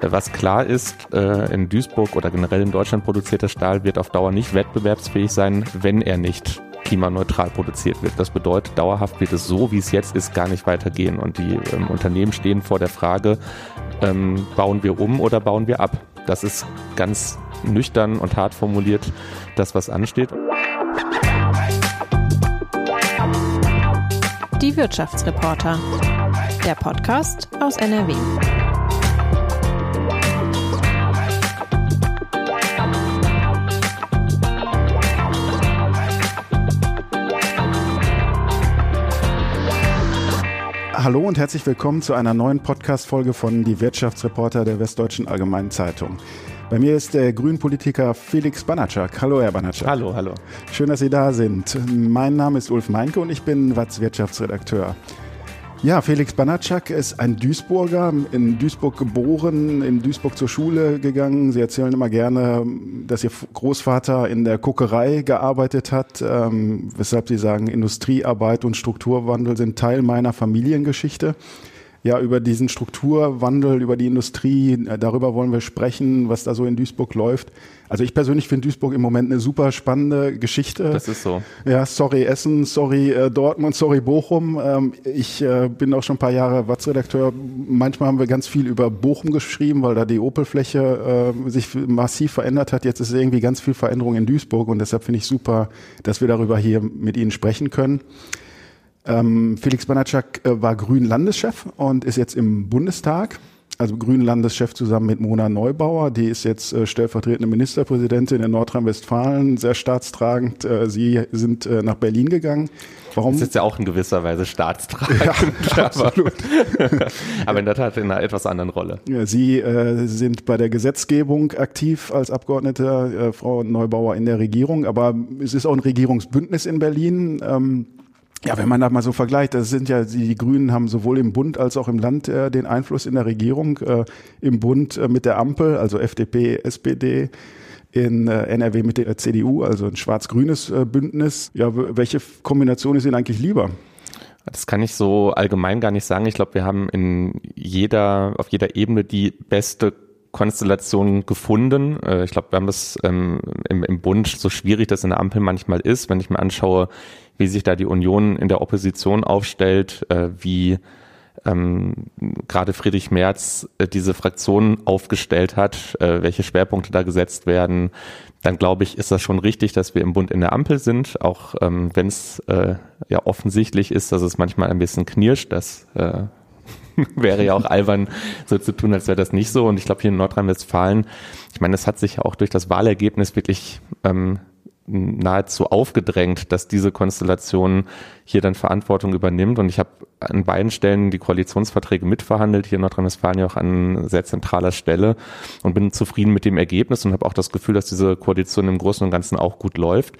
Äh, was klar ist, äh, in Duisburg oder generell in Deutschland produzierter Stahl wird auf Dauer nicht wettbewerbsfähig sein, wenn er nicht klimaneutral produziert wird. Das bedeutet, dauerhaft wird es so, wie es jetzt ist, gar nicht weitergehen. Und die ähm, Unternehmen stehen vor der Frage, ähm, bauen wir um oder bauen wir ab? Das ist ganz nüchtern und hart formuliert das, was ansteht. Die Wirtschaftsreporter. Der Podcast aus NRW. Hallo und herzlich willkommen zu einer neuen Podcast-Folge von Die Wirtschaftsreporter der Westdeutschen Allgemeinen Zeitung. Bei mir ist der Grünpolitiker Felix Banatschak. Hallo, Herr Banatschak. Hallo, hallo. Schön, dass Sie da sind. Mein Name ist Ulf Meinke und ich bin Watz Wirtschaftsredakteur. Ja, Felix Banatschak ist ein Duisburger, in Duisburg geboren, in Duisburg zur Schule gegangen. Sie erzählen immer gerne, dass Ihr Großvater in der Kokerei gearbeitet hat, ähm, weshalb Sie sagen, Industriearbeit und Strukturwandel sind Teil meiner Familiengeschichte ja, über diesen Strukturwandel, über die Industrie, äh, darüber wollen wir sprechen, was da so in Duisburg läuft. Also ich persönlich finde Duisburg im Moment eine super spannende Geschichte. Das ist so. Ja, sorry Essen, sorry äh, Dortmund, sorry Bochum. Ähm, ich äh, bin auch schon ein paar Jahre Watz-Redakteur. Manchmal haben wir ganz viel über Bochum geschrieben, weil da die Opelfläche sich massiv verändert hat. Jetzt ist irgendwie ganz viel Veränderung in Duisburg und deshalb finde ich super, dass wir darüber hier mit Ihnen sprechen können. Ähm, Felix Banatschak äh, war Grün-Landeschef und ist jetzt im Bundestag. Also Grün-Landeschef zusammen mit Mona Neubauer. Die ist jetzt äh, stellvertretende Ministerpräsidentin in Nordrhein-Westfalen, sehr staatstragend. Äh, Sie sind äh, nach Berlin gegangen. Warum? Das ist ja auch in gewisser Weise staatstragend. Ja, absolut. aber in der Tat in einer etwas anderen Rolle. Ja, Sie äh, sind bei der Gesetzgebung aktiv als Abgeordnete, äh, Frau Neubauer in der Regierung. Aber es ist auch ein Regierungsbündnis in Berlin. Ähm, ja, wenn man da mal so vergleicht, das sind ja die Grünen haben sowohl im Bund als auch im Land äh, den Einfluss in der Regierung. Äh, Im Bund äh, mit der Ampel, also FDP, SPD, in äh, NRW mit der CDU, also ein schwarz-grünes äh, Bündnis. Ja, welche Kombination ist Ihnen eigentlich lieber? Das kann ich so allgemein gar nicht sagen. Ich glaube, wir haben in jeder, auf jeder Ebene die beste Konstellation gefunden. Äh, ich glaube, wir haben das ähm, im, im Bund so schwierig das in der Ampel manchmal ist, wenn ich mir anschaue, wie sich da die Union in der Opposition aufstellt, äh, wie ähm, gerade Friedrich Merz äh, diese Fraktion aufgestellt hat, äh, welche Schwerpunkte da gesetzt werden, dann glaube ich, ist das schon richtig, dass wir im Bund in der Ampel sind, auch ähm, wenn es äh, ja offensichtlich ist, dass es manchmal ein bisschen knirscht, das äh, wäre ja auch albern, so zu tun, als wäre das nicht so. Und ich glaube, hier in Nordrhein-Westfalen, ich meine, es hat sich ja auch durch das Wahlergebnis wirklich ähm, nahezu aufgedrängt, dass diese Konstellation hier dann Verantwortung übernimmt. Und ich habe an beiden Stellen die Koalitionsverträge mitverhandelt, hier in Nordrhein-Westfalen ja auch an sehr zentraler Stelle und bin zufrieden mit dem Ergebnis und habe auch das Gefühl, dass diese Koalition im Großen und Ganzen auch gut läuft.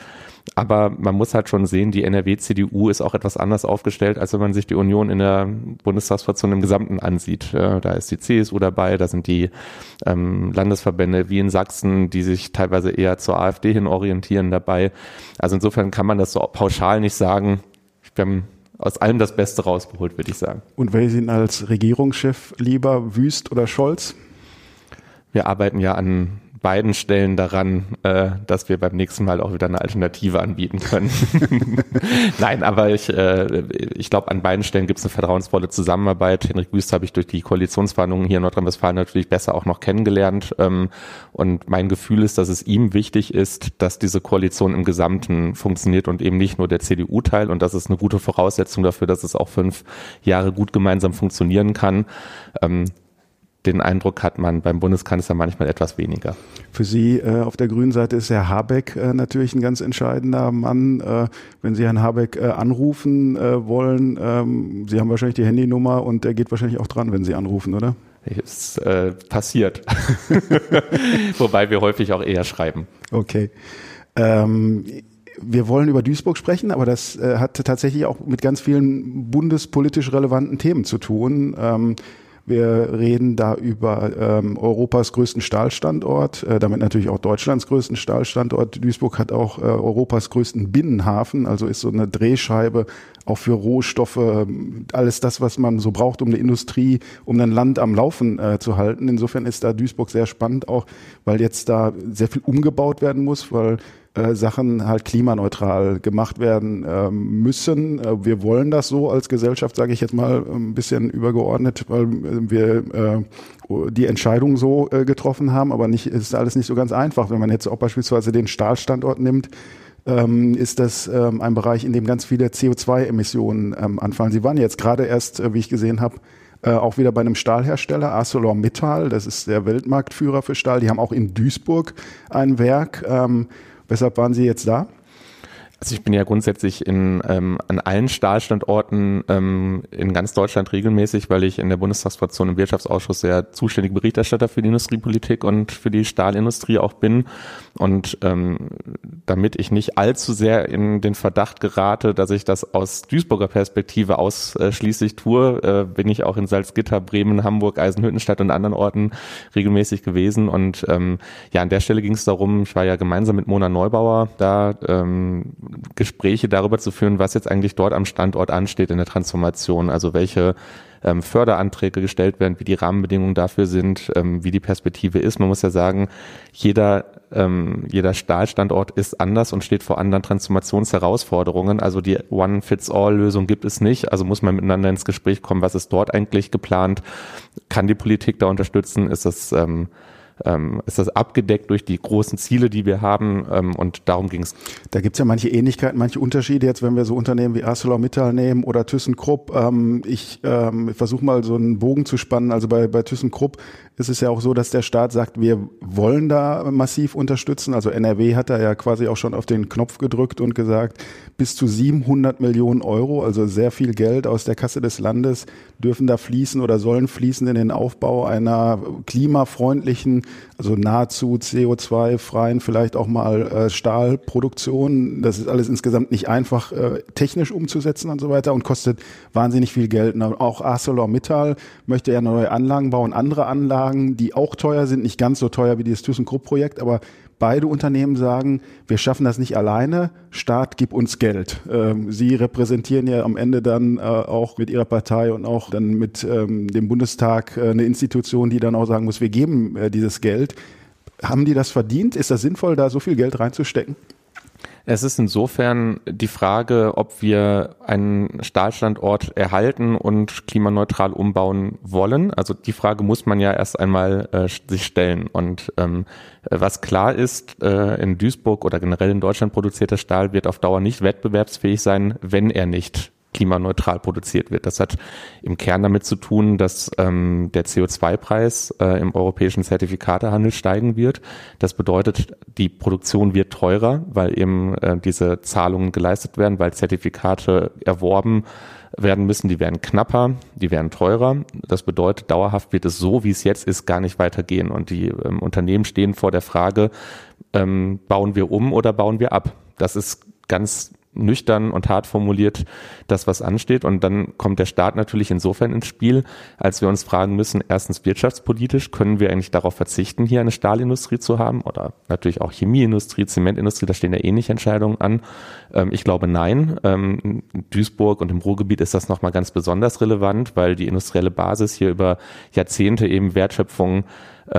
Aber man muss halt schon sehen, die NRW-CDU ist auch etwas anders aufgestellt, als wenn man sich die Union in der Bundestagsfraktion im Gesamten ansieht. Da ist die CSU dabei, da sind die ähm, Landesverbände wie in Sachsen, die sich teilweise eher zur AfD hin orientieren dabei. Also insofern kann man das so pauschal nicht sagen. Wir haben aus allem das Beste rausgeholt, würde ich sagen. Und wer ist Ihnen als Regierungschef lieber, Wüst oder Scholz? Wir arbeiten ja an beiden Stellen daran, äh, dass wir beim nächsten Mal auch wieder eine Alternative anbieten können. Nein, aber ich, äh, ich glaube, an beiden Stellen gibt es eine vertrauensvolle Zusammenarbeit. Henrik Wüst habe ich durch die Koalitionsverhandlungen hier in Nordrhein-Westfalen natürlich besser auch noch kennengelernt. Ähm, und mein Gefühl ist, dass es ihm wichtig ist, dass diese Koalition im Gesamten funktioniert und eben nicht nur der CDU-Teil. Und das ist eine gute Voraussetzung dafür, dass es auch fünf Jahre gut gemeinsam funktionieren kann. Ähm, den Eindruck hat man beim Bundeskanzler manchmal etwas weniger. Für Sie äh, auf der grünen Seite ist Herr Habeck äh, natürlich ein ganz entscheidender Mann. Äh, wenn Sie Herrn Habeck äh, anrufen äh, wollen, ähm, Sie haben wahrscheinlich die Handynummer und der geht wahrscheinlich auch dran, wenn Sie anrufen, oder? Ist äh, passiert. Wobei wir häufig auch eher schreiben. Okay. Ähm, wir wollen über Duisburg sprechen, aber das hat tatsächlich auch mit ganz vielen bundespolitisch relevanten Themen zu tun. Ähm, Wir reden da über ähm, Europas größten Stahlstandort, äh, damit natürlich auch Deutschlands größten Stahlstandort. Duisburg hat auch äh, Europas größten Binnenhafen, also ist so eine Drehscheibe auch für Rohstoffe, alles das, was man so braucht, um eine Industrie, um ein Land am Laufen äh, zu halten. Insofern ist da Duisburg sehr spannend, auch weil jetzt da sehr viel umgebaut werden muss, weil äh, Sachen halt klimaneutral gemacht werden äh, müssen. Wir wollen das so als Gesellschaft, sage ich jetzt mal ein bisschen übergeordnet, weil äh, wir äh, die Entscheidung so getroffen haben, aber nicht ist alles nicht so ganz einfach. Wenn man jetzt auch beispielsweise den Stahlstandort nimmt, ähm, ist das ähm, ein Bereich, in dem ganz viele CO2-Emissionen ähm, anfallen. Sie waren jetzt gerade erst, äh, wie ich gesehen habe, äh, auch wieder bei einem Stahlhersteller, ArcelorMittal, das ist der Weltmarktführer für Stahl. Die haben auch in Duisburg ein Werk. Ähm, Weshalb waren Sie jetzt da? Also ich bin ja grundsätzlich in, ähm, an allen Stahlstandorten ähm, in ganz Deutschland regelmäßig, weil ich in der Bundestagsfraktion im Wirtschaftsausschuss sehr zuständige Berichterstatter für die Industriepolitik und für die Stahlindustrie auch bin. Und ähm, damit ich nicht allzu sehr in den Verdacht gerate, dass ich das aus Duisburger Perspektive ausschließlich tue, äh, bin ich auch in Salzgitter, Bremen, Hamburg, Eisenhüttenstadt und anderen Orten regelmäßig gewesen. Und ähm, ja, an der Stelle ging es darum, ich war ja gemeinsam mit Mona Neubauer da, ähm, Gespräche darüber zu führen, was jetzt eigentlich dort am Standort ansteht in der Transformation, also welche ähm, Förderanträge gestellt werden, wie die Rahmenbedingungen dafür sind, ähm, wie die Perspektive ist. Man muss ja sagen, jeder, ähm, jeder Stahlstandort ist anders und steht vor anderen Transformationsherausforderungen. Also die One-Fits-All-Lösung gibt es nicht. Also muss man miteinander ins Gespräch kommen, was ist dort eigentlich geplant? Kann die Politik da unterstützen? Ist das ähm, ähm, ist das abgedeckt durch die großen Ziele, die wir haben ähm, und darum ging es. Da gibt es ja manche Ähnlichkeiten, manche Unterschiede jetzt, wenn wir so Unternehmen wie ArcelorMittal nehmen oder ThyssenKrupp. Ähm, ich ähm, versuche mal so einen Bogen zu spannen. Also bei, bei ThyssenKrupp ist es ja auch so, dass der Staat sagt, wir wollen da massiv unterstützen. Also NRW hat da ja quasi auch schon auf den Knopf gedrückt und gesagt, bis zu 700 Millionen Euro, also sehr viel Geld aus der Kasse des Landes, dürfen da fließen oder sollen fließen in den Aufbau einer klimafreundlichen, also nahezu CO2-freien, vielleicht auch mal äh, Stahlproduktion. Das ist alles insgesamt nicht einfach äh, technisch umzusetzen und so weiter und kostet wahnsinnig viel Geld. Und auch ArcelorMittal möchte ja neue Anlagen bauen, andere Anlagen, die auch teuer sind, nicht ganz so teuer wie dieses ThyssenKrupp-Projekt, aber beide Unternehmen sagen, wir schaffen das nicht alleine, Staat, gib uns Geld. Ähm, Sie repräsentieren ja am Ende dann äh, auch mit Ihrer Partei und auch dann mit ähm, dem Bundestag äh, eine Institution, die dann auch sagen muss, wir geben äh, dieses Geld. Haben die das verdient? Ist das sinnvoll, da so viel Geld reinzustecken? Es ist insofern die Frage, ob wir einen Stahlstandort erhalten und klimaneutral umbauen wollen. Also die Frage muss man ja erst einmal äh, sich stellen. Und ähm, was klar ist, äh, in Duisburg oder generell in Deutschland produzierter Stahl wird auf Dauer nicht wettbewerbsfähig sein, wenn er nicht klimaneutral produziert wird. Das hat im Kern damit zu tun, dass ähm, der CO2-Preis äh, im europäischen Zertifikatehandel steigen wird. Das bedeutet, die Produktion wird teurer, weil eben äh, diese Zahlungen geleistet werden, weil Zertifikate erworben werden müssen, die werden knapper, die werden teurer. Das bedeutet, dauerhaft wird es so, wie es jetzt ist, gar nicht weitergehen. Und die ähm, Unternehmen stehen vor der Frage, ähm, bauen wir um oder bauen wir ab? Das ist ganz nüchtern und hart formuliert das, was ansteht. Und dann kommt der Staat natürlich insofern ins Spiel, als wir uns fragen müssen, erstens wirtschaftspolitisch, können wir eigentlich darauf verzichten, hier eine Stahlindustrie zu haben oder natürlich auch Chemieindustrie, Zementindustrie, da stehen ja ähnliche Entscheidungen an. Ähm, ich glaube nein. Ähm, in Duisburg und im Ruhrgebiet ist das nochmal ganz besonders relevant, weil die industrielle Basis hier über Jahrzehnte eben Wertschöpfung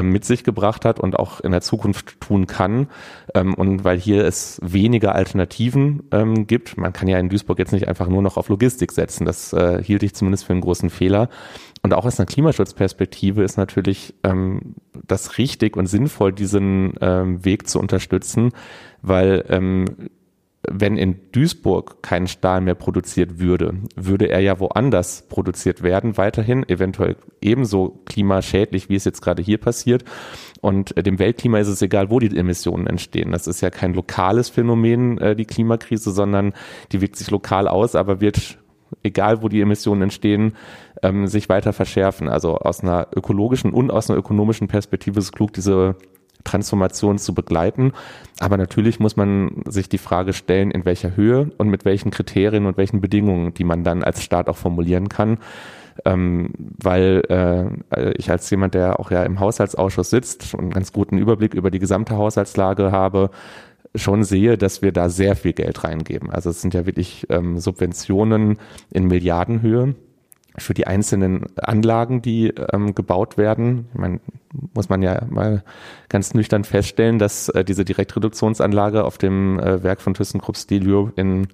mit sich gebracht hat und auch in der Zukunft tun kann. Ähm, und weil hier es weniger Alternativen ähm, gibt, man kann ja in Duisburg jetzt nicht einfach nur noch auf Logistik setzen. Das äh, hielt ich zumindest für einen großen Fehler. Und auch aus einer Klimaschutzperspektive ist natürlich ähm, das richtig und sinnvoll, diesen ähm, Weg zu unterstützen, weil ähm, wenn in Duisburg kein Stahl mehr produziert würde, würde er ja woanders produziert werden, weiterhin, eventuell ebenso klimaschädlich, wie es jetzt gerade hier passiert. Und äh, dem Weltklima ist es egal, wo die Emissionen entstehen. Das ist ja kein lokales Phänomen, äh, die Klimakrise, sondern die wirkt sich lokal aus, aber wird egal wo die Emissionen entstehen, ähm, sich weiter verschärfen. Also aus einer ökologischen und aus einer ökonomischen Perspektive ist es klug, diese Transformation zu begleiten. Aber natürlich muss man sich die Frage stellen, in welcher Höhe und mit welchen Kriterien und welchen Bedingungen, die man dann als Staat auch formulieren kann. ähm, weil äh, ich als jemand, der auch ja im Haushaltsausschuss sitzt und einen ganz guten Überblick über die gesamte Haushaltslage habe, schon sehe, dass wir da sehr viel Geld reingeben. Also es sind ja wirklich ähm, Subventionen in Milliardenhöhe für die einzelnen Anlagen, die ähm, gebaut werden. Ich meine, muss man ja mal ganz nüchtern feststellen, dass äh, diese Direktreduktionsanlage auf dem äh, Werk von ThyssenKrupp Stelio in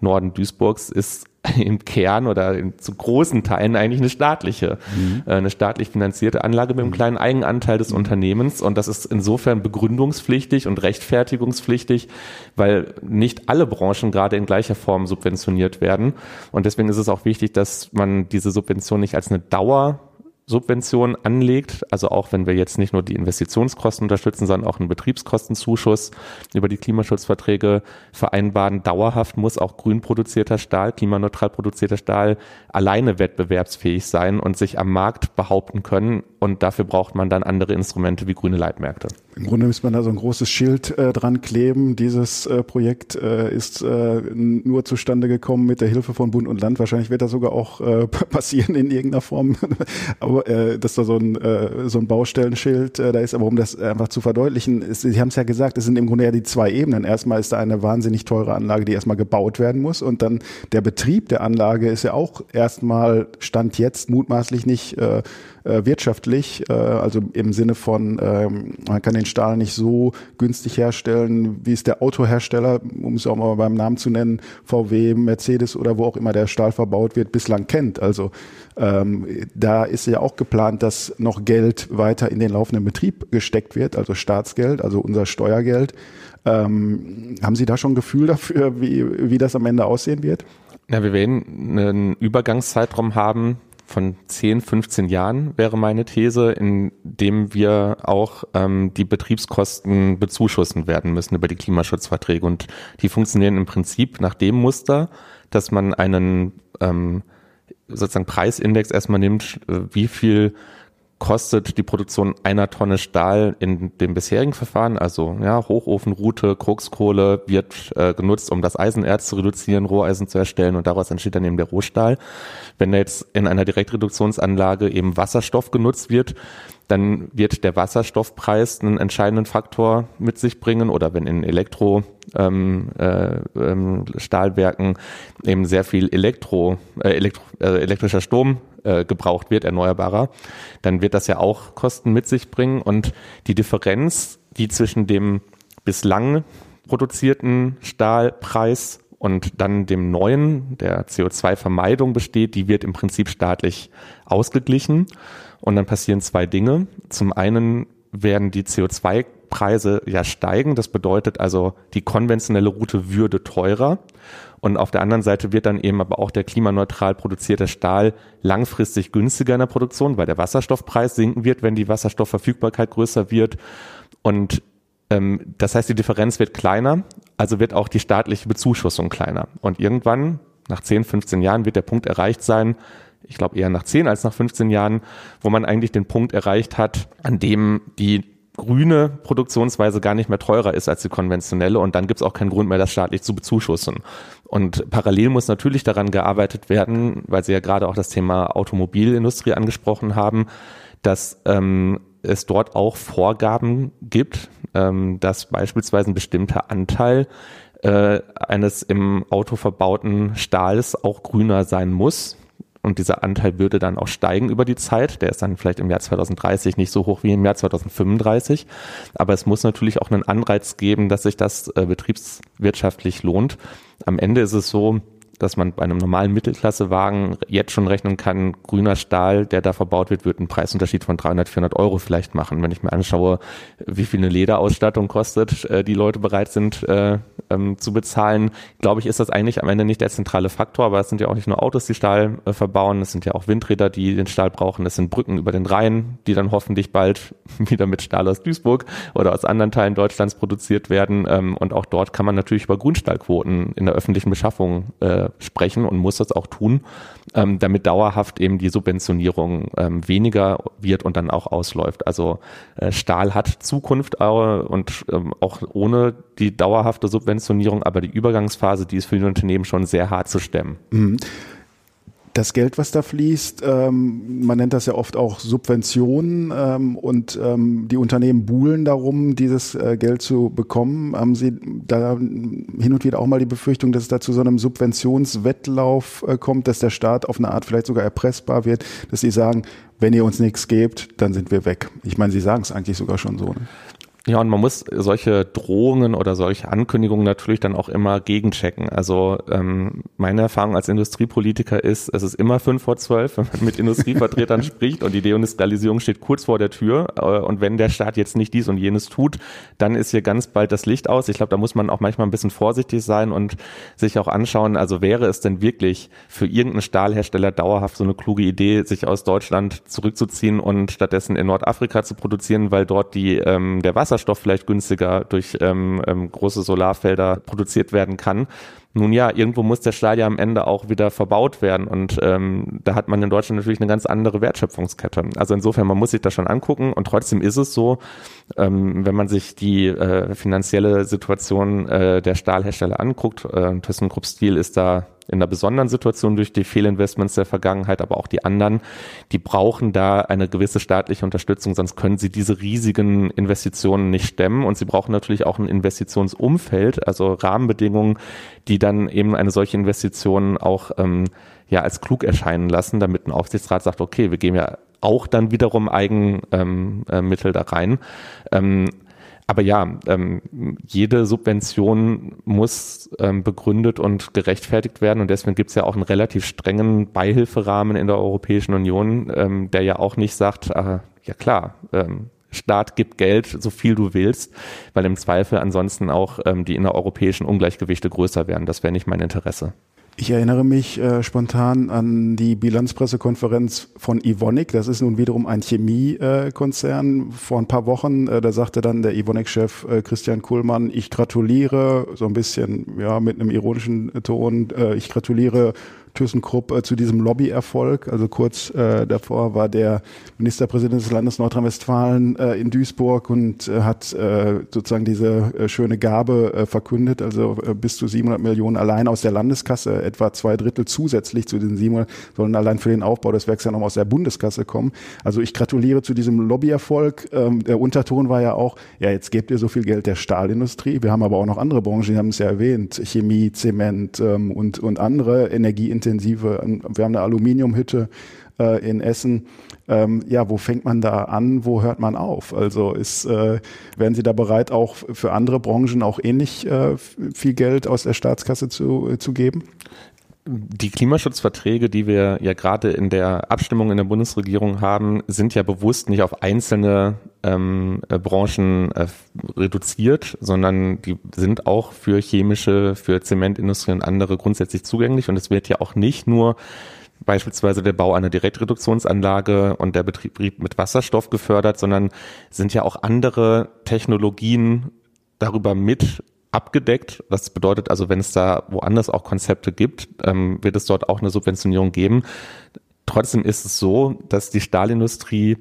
Norden Duisburgs ist im Kern oder in, zu großen Teilen eigentlich eine staatliche, mhm. äh, eine staatlich finanzierte Anlage mit einem mhm. kleinen Eigenanteil des mhm. Unternehmens. Und das ist insofern begründungspflichtig und rechtfertigungspflichtig, weil nicht alle Branchen gerade in gleicher Form subventioniert werden. Und deswegen ist es auch wichtig, dass man diese Subvention nicht als eine Dauer Subvention anlegt, also auch wenn wir jetzt nicht nur die Investitionskosten unterstützen, sondern auch einen Betriebskostenzuschuss über die Klimaschutzverträge vereinbaren. Dauerhaft muss auch grün produzierter Stahl, klimaneutral produzierter Stahl alleine wettbewerbsfähig sein und sich am Markt behaupten können. Und dafür braucht man dann andere Instrumente wie grüne Leitmärkte. Im Grunde müsste man da so ein großes Schild äh, dran kleben. Dieses äh, Projekt äh, ist äh, nur zustande gekommen mit der Hilfe von Bund und Land. Wahrscheinlich wird das sogar auch äh, passieren in irgendeiner Form. Aber äh, dass da so ein, äh, so ein Baustellenschild äh, da ist, aber um das einfach zu verdeutlichen, ist, Sie haben es ja gesagt, es sind im Grunde ja die zwei Ebenen. Erstmal ist da eine wahnsinnig teure Anlage, die erstmal gebaut werden muss und dann der Betrieb der Anlage ist ja auch erstmal Stand jetzt mutmaßlich nicht äh, wirtschaftlich, äh, also im Sinne von, ähm, man kann den Stahl nicht so günstig herstellen, wie es der Autohersteller, um es auch mal beim Namen zu nennen, VW, Mercedes oder wo auch immer der Stahl verbaut wird, bislang kennt. Also ähm, da ist ja auch geplant, dass noch Geld weiter in den laufenden Betrieb gesteckt wird, also Staatsgeld, also unser Steuergeld. Ähm, haben Sie da schon ein Gefühl dafür, wie, wie das am Ende aussehen wird? Ja, wir werden einen Übergangszeitraum haben, von 10, 15 Jahren wäre meine These, in dem wir auch ähm, die Betriebskosten bezuschussen werden müssen über die Klimaschutzverträge. Und die funktionieren im Prinzip nach dem Muster, dass man einen ähm, sozusagen Preisindex erstmal nimmt, äh, wie viel kostet die Produktion einer Tonne Stahl in dem bisherigen Verfahren, also ja, Hochofenroute, Kokskohle wird äh, genutzt, um das Eisenerz zu reduzieren, Roheisen zu erstellen und daraus entsteht dann eben der Rohstahl. Wenn jetzt in einer Direktreduktionsanlage eben Wasserstoff genutzt wird, dann wird der Wasserstoffpreis einen entscheidenden Faktor mit sich bringen oder wenn in Elektro ähm, äh, ähm, eben sehr viel Elektro, äh, Elektro äh, elektrischer Strom äh, gebraucht wird, erneuerbarer, dann wird das ja auch Kosten mit sich bringen und die Differenz, die zwischen dem bislang produzierten Stahlpreis und dann dem neuen, der CO2-Vermeidung besteht, die wird im Prinzip staatlich ausgeglichen. Und dann passieren zwei Dinge. Zum einen werden die CO2-Preise ja steigen. Das bedeutet also, die konventionelle Route würde teurer. Und auf der anderen Seite wird dann eben aber auch der klimaneutral produzierte Stahl langfristig günstiger in der Produktion, weil der Wasserstoffpreis sinken wird, wenn die Wasserstoffverfügbarkeit größer wird. Und ähm, das heißt, die Differenz wird kleiner, also wird auch die staatliche Bezuschussung kleiner. Und irgendwann, nach 10, 15 Jahren, wird der Punkt erreicht sein, ich glaube eher nach 10 als nach 15 Jahren, wo man eigentlich den Punkt erreicht hat, an dem die grüne Produktionsweise gar nicht mehr teurer ist als die konventionelle und dann gibt es auch keinen Grund mehr, das staatlich zu bezuschussen. Und parallel muss natürlich daran gearbeitet werden, weil Sie ja gerade auch das Thema Automobilindustrie angesprochen haben, dass ähm, es dort auch Vorgaben gibt, ähm, dass beispielsweise ein bestimmter Anteil äh, eines im Auto verbauten Stahls auch grüner sein muss und dieser Anteil würde dann auch steigen über die Zeit. Der ist dann vielleicht im Jahr 2030 nicht so hoch wie im Jahr 2035. Aber es muss natürlich auch einen Anreiz geben, dass sich das äh, betriebswirtschaftlich lohnt. Am Ende ist es so, dass man bei einem normalen Mittelklassewagen jetzt schon rechnen kann, grüner Stahl, der da verbaut wird, wird einen Preisunterschied von 300, 400 Euro vielleicht machen. Wenn ich mir anschaue, wie viel eine Lederausstattung kostet, äh, die Leute bereit sind äh, ähm, zu bezahlen, glaube ich, ist das eigentlich am Ende nicht der zentrale Faktor, aber es sind ja auch nicht nur Autos, die Stahl äh, verbauen, es sind ja auch Windräder, die den Stahl brauchen, es sind Brücken über den Rhein, die dann hoffentlich bald wieder mit Stahl aus Duisburg oder aus anderen Teilen Deutschlands produziert werden. Ähm, und auch dort kann man natürlich über Grundstahlquoten in der öffentlichen Beschaffung äh, sprechen und muss das auch tun, ähm, damit dauerhaft eben die Subventionierung ähm, weniger wird und dann auch ausläuft. Also äh, Stahl hat Zukunft äh, und ähm, auch ohne die dauerhafte Subventionierung, aber die Übergangsphase, die ist für die Unternehmen schon sehr hart zu stemmen. Mhm das Geld, was da fließt, ähm, man nennt das ja oft auch Subventionen ähm, und ähm, die Unternehmen buhlen darum, dieses äh, Geld zu bekommen. Haben Sie da hin und wieder auch mal die Befürchtung, dass es da zu so einem Subventionswettlauf äh, kommt, dass der Staat auf eine Art vielleicht sogar erpressbar wird, dass Sie sagen, wenn ihr uns nichts gebt, dann sind wir weg. Ich meine, Sie sagen es eigentlich sogar schon so. Ne? Ja, und man muss solche Drohungen oder solche Ankündigungen natürlich dann auch immer gegenchecken. Also ähm, meine Erfahrung als Industriepolitiker ist, es ist immer fünf vor zwölf, wenn man mit Industrievertretern spricht und die Deindustrialisierung steht kurz vor der Tür. Äh, und wenn der Staat jetzt nicht dies und jenes tut, dann ist hier ganz bald das Licht aus. Ich glaube, da muss man auch manchmal ein bisschen vorsichtig sein und sich auch anschauen, also wäre es denn wirklich für irgendeinen Stahlhersteller dauerhaft so eine kluge Idee, sich aus Deutschland zurückzuziehen und stattdessen in Nordafrika zu produzieren, weil dort die ähm, der Wasser Wasserstoff vielleicht günstiger durch ähm, ähm, große Solarfelder produziert werden kann. Nun ja, irgendwo muss der Stahl ja am Ende auch wieder verbaut werden und ähm, da hat man in Deutschland natürlich eine ganz andere Wertschöpfungskette. Also insofern, man muss sich das schon angucken und trotzdem ist es so, ähm, wenn man sich die äh, finanzielle Situation äh, der Stahlhersteller anguckt, äh, ThyssenKrupp Steel ist da in einer besonderen Situation durch die Fehlinvestments der Vergangenheit, aber auch die anderen, die brauchen da eine gewisse staatliche Unterstützung, sonst können sie diese riesigen Investitionen nicht stemmen. Und sie brauchen natürlich auch ein Investitionsumfeld, also Rahmenbedingungen, die dann eben eine solche Investition auch ähm, ja als klug erscheinen lassen, damit ein Aufsichtsrat sagt, okay, wir geben ja auch dann wiederum Eigenmittel ähm, äh, da rein. Ähm, aber ja, ähm, jede Subvention muss begründet und gerechtfertigt werden und deswegen gibt es ja auch einen relativ strengen Beihilferahmen in der Europäischen Union, der ja auch nicht sagt, äh, ja klar, Staat gibt Geld, so viel du willst, weil im Zweifel ansonsten auch ähm, die innereuropäischen Ungleichgewichte größer werden. Das wäre nicht mein Interesse. Ich erinnere mich äh, spontan an die Bilanzpressekonferenz von Ivonic. Das ist nun wiederum ein Chemiekonzern. Äh, Vor ein paar Wochen, äh, da sagte dann der Ivonic-Chef äh, Christian Kuhlmann, ich gratuliere, so ein bisschen ja mit einem ironischen Ton, äh, ich gratuliere ThyssenKrupp äh, zu diesem Lobbyerfolg. Also kurz äh, davor war der Ministerpräsident des Landes Nordrhein-Westfalen äh, in Duisburg und äh, hat äh, sozusagen diese äh, schöne Gabe äh, verkündet, also äh, bis zu 700 Millionen allein aus der Landeskasse, etwa zwei Drittel zusätzlich zu den 700 sollen allein für den Aufbau des Werks ja noch aus der Bundeskasse kommen. Also ich gratuliere zu diesem Lobbyerfolg. Ähm, der Unterton war ja auch, ja jetzt gebt ihr so viel Geld der Stahlindustrie. Wir haben aber auch noch andere Branchen, die haben es ja erwähnt, Chemie, Zement ähm, und, und andere Energieintensive intensive, wir haben eine Aluminiumhütte äh, in Essen. Ähm, ja, wo fängt man da an, wo hört man auf? Also ist, äh, wären Sie da bereit, auch für andere Branchen auch ähnlich äh, viel Geld aus der Staatskasse zu, zu geben? Die Klimaschutzverträge, die wir ja gerade in der Abstimmung in der Bundesregierung haben, sind ja bewusst nicht auf einzelne ähm, äh, Branchen äh, reduziert, sondern die sind auch für chemische, für Zementindustrie und andere grundsätzlich zugänglich. Und es wird ja auch nicht nur beispielsweise der Bau einer Direktreduktionsanlage und der Betrieb mit Wasserstoff gefördert, sondern sind ja auch andere Technologien darüber mit abgedeckt. Das bedeutet also, wenn es da woanders auch Konzepte gibt, ähm, wird es dort auch eine Subventionierung geben. Trotzdem ist es so, dass die Stahlindustrie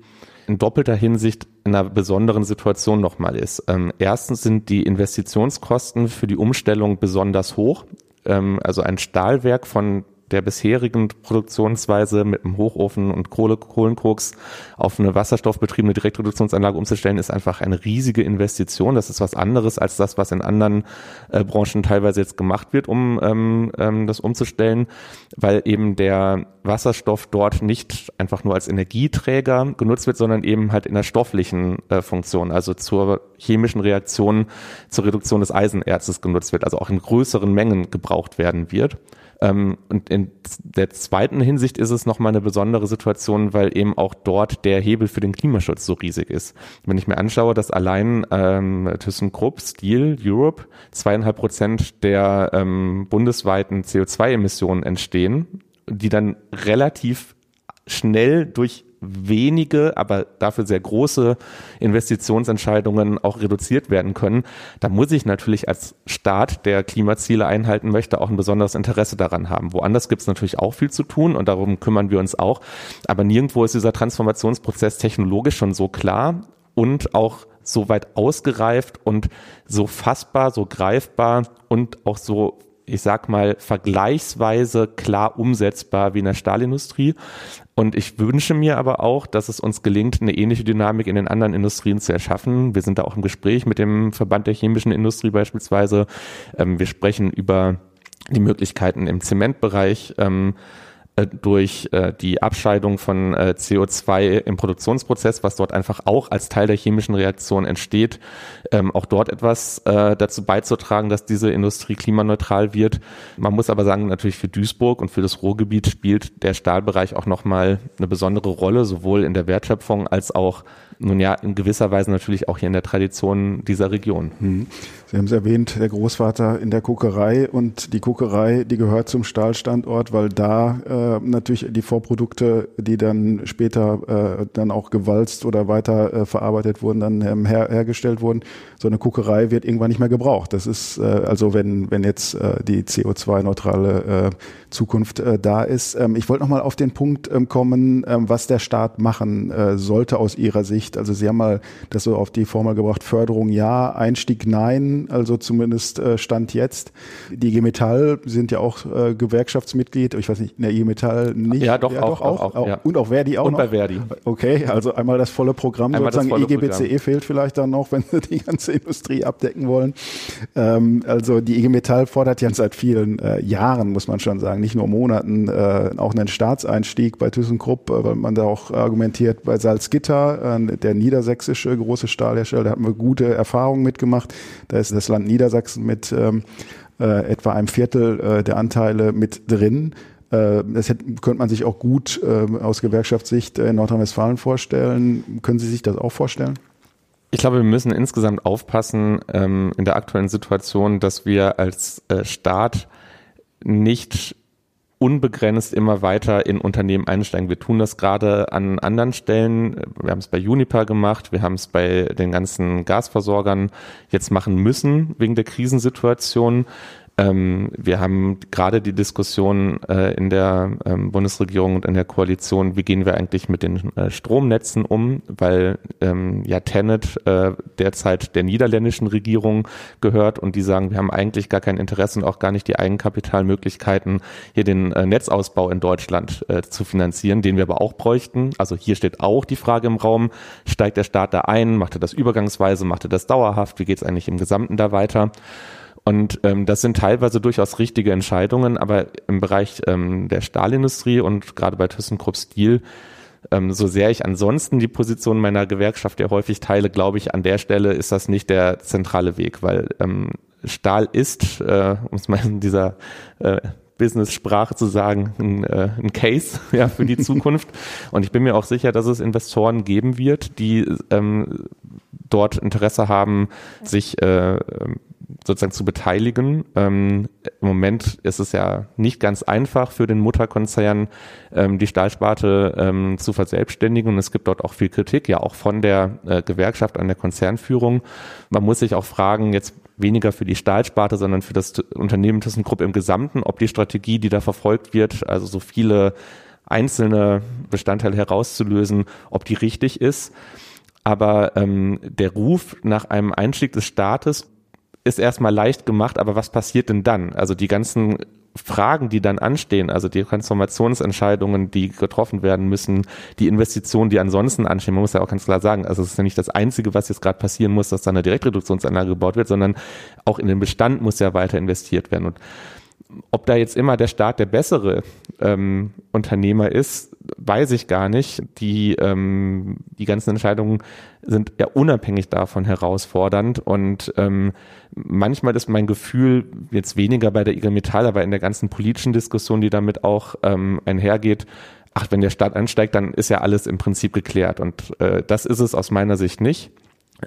in doppelter Hinsicht in einer besonderen Situation nochmal ist. Ähm, erstens sind die Investitionskosten für die Umstellung besonders hoch. Ähm, also ein Stahlwerk von der bisherigen Produktionsweise mit einem Hochofen und Kohle, Kohlenkoks auf eine wasserstoffbetriebene Direktreduktionsanlage umzustellen, ist einfach eine riesige Investition. Das ist was anderes als das, was in anderen äh, Branchen teilweise jetzt gemacht wird, um ähm, ähm, das umzustellen, weil eben der Wasserstoff dort nicht einfach nur als Energieträger genutzt wird, sondern eben halt in der stofflichen äh, Funktion, also zur chemischen Reaktion zur Reduktion des Eisenerzes genutzt wird, also auch in größeren Mengen gebraucht werden wird. Ähm, und in der zweiten Hinsicht ist es nochmal eine besondere Situation, weil eben auch dort der Hebel für den Klimaschutz so riesig ist. Wenn ich mir anschaue, dass allein ähm, ThyssenKrupp Steel Europe zweieinhalb Prozent der ähm, bundesweiten CO2-Emissionen entstehen, die dann relativ schnell durch wenige, aber dafür sehr große Investitionsentscheidungen auch reduziert werden können, da muss ich natürlich als Staat, der Klimaziele einhalten möchte, auch ein besonderes Interesse daran haben. Woanders gibt es natürlich auch viel zu tun und darum kümmern wir uns auch. Aber nirgendwo ist dieser Transformationsprozess technologisch schon so klar und auch so weit ausgereift und so fassbar, so greifbar und auch so ich sag mal, vergleichsweise klar umsetzbar wie in der Stahlindustrie. Und ich wünsche mir aber auch, dass es uns gelingt, eine ähnliche Dynamik in den anderen Industrien zu erschaffen. Wir sind da auch im Gespräch mit dem Verband der chemischen Industrie beispielsweise. Ähm, wir sprechen über die Möglichkeiten im Zementbereich. Äh, durch äh, die Abscheidung von äh, CO2 im Produktionsprozess, was dort einfach auch als Teil der chemischen Reaktion entsteht, ähm, auch dort etwas äh, dazu beizutragen, dass diese Industrie klimaneutral wird. Man muss aber sagen, natürlich für Duisburg und für das Ruhrgebiet spielt der Stahlbereich auch nochmal eine besondere Rolle, sowohl in der Wertschöpfung als auch nun ja, in gewisser Weise natürlich auch hier in der Tradition dieser Region. Mhm. Sie haben es erwähnt, der Großvater in der Kokerei und die Kokerei, die gehört zum Stahlstandort, weil da äh, natürlich die Vorprodukte, die dann später äh, dann auch gewalzt oder weiter äh, verarbeitet wurden, dann ähm, her hergestellt wurden. So eine Kokerei wird irgendwann nicht mehr gebraucht. Das ist äh, also wenn wenn jetzt äh, die CO2-neutrale äh, Zukunft äh, da ist. Ähm, ich wollte noch mal auf den Punkt ähm, kommen, ähm, was der Staat machen äh, sollte aus Ihrer Sicht. Also Sie haben mal das so auf die Formel gebracht: Förderung ja, Einstieg nein also zumindest äh, Stand jetzt. Die IG Metall sind ja auch äh, Gewerkschaftsmitglied, ich weiß nicht, in der IG Metall nicht. Ja, doch, ja, auch, doch auch, auch, ja. Und auch Verdi auch Und noch. bei Verdi. Okay, also einmal das volle Programm, einmal sozusagen IG BCE fehlt vielleicht dann noch, wenn sie die ganze Industrie abdecken wollen. Ähm, also die IG Metall fordert ja seit vielen äh, Jahren, muss man schon sagen, nicht nur Monaten, äh, auch einen Staatseinstieg bei ThyssenKrupp, äh, weil man da auch argumentiert, bei Salzgitter, äh, der niedersächsische große Stahlhersteller, da hatten wir gute Erfahrungen mitgemacht. Da ist das Land Niedersachsen mit ähm, äh, etwa einem Viertel äh, der Anteile mit drin. Äh, das hätte, könnte man sich auch gut äh, aus Gewerkschaftssicht in Nordrhein-Westfalen vorstellen. Können Sie sich das auch vorstellen? Ich glaube, wir müssen insgesamt aufpassen ähm, in der aktuellen Situation, dass wir als äh, Staat nicht unbegrenzt immer weiter in Unternehmen einsteigen. Wir tun das gerade an anderen Stellen. Wir haben es bei Uniper gemacht, wir haben es bei den ganzen Gasversorgern jetzt machen müssen wegen der Krisensituation. Ähm, wir haben gerade die Diskussion äh, in der ähm, Bundesregierung und in der Koalition, wie gehen wir eigentlich mit den äh, Stromnetzen um, weil ähm, ja Tenet äh, derzeit der niederländischen Regierung gehört und die sagen, wir haben eigentlich gar kein Interesse und auch gar nicht die Eigenkapitalmöglichkeiten, hier den äh, Netzausbau in Deutschland äh, zu finanzieren, den wir aber auch bräuchten. Also hier steht auch die Frage im Raum, steigt der Staat da ein, macht er das übergangsweise, macht er das dauerhaft, wie geht es eigentlich im Gesamten da weiter? Und ähm, das sind teilweise durchaus richtige Entscheidungen, aber im Bereich ähm, der Stahlindustrie und gerade bei ThyssenKrupp Steel, ähm, so sehr ich ansonsten die Position meiner Gewerkschaft ja häufig teile, glaube ich, an der Stelle ist das nicht der zentrale Weg, weil ähm, Stahl ist, äh, um es mal in dieser äh, Business-Sprache zu sagen, ein, äh, ein Case ja, für die Zukunft. Und ich bin mir auch sicher, dass es Investoren geben wird, die ähm, dort Interesse haben, sich äh, sozusagen zu beteiligen. Ähm, Im Moment ist es ja nicht ganz einfach für den Mutterkonzern, ähm, die Stahlsparte ähm, zu verselbstständigen. Und es gibt dort auch viel Kritik, ja auch von der äh, Gewerkschaft an der Konzernführung. Man muss sich auch fragen, jetzt weniger für die Stahlsparte, sondern für das Unternehmen ThyssenKrupp im Gesamten, ob die Strategie, die da verfolgt wird, also so viele einzelne Bestandteile herauszulösen, ob die richtig ist. Aber ähm, der Ruf nach einem Einstieg des Staates ist erstmal leicht gemacht, aber was passiert denn dann? Also die ganzen Fragen, die dann anstehen, also die Transformationsentscheidungen, die getroffen werden müssen, die Investitionen, die ansonsten anstehen, man muss ja auch ganz klar sagen, also es ist ja nicht das Einzige, was jetzt gerade passieren muss, dass da eine Direktreduktionsanlage gebaut wird, sondern auch in den Bestand muss ja weiter investiert werden. Und ob da jetzt immer der Staat der bessere ähm, Unternehmer ist, weiß ich gar nicht. Die, ähm, die ganzen Entscheidungen sind ja unabhängig davon herausfordernd und ähm, manchmal ist mein Gefühl jetzt weniger bei der IG Metall, aber in der ganzen politischen Diskussion, die damit auch ähm, einhergeht, ach, wenn der Staat ansteigt, dann ist ja alles im Prinzip geklärt und äh, das ist es aus meiner Sicht nicht.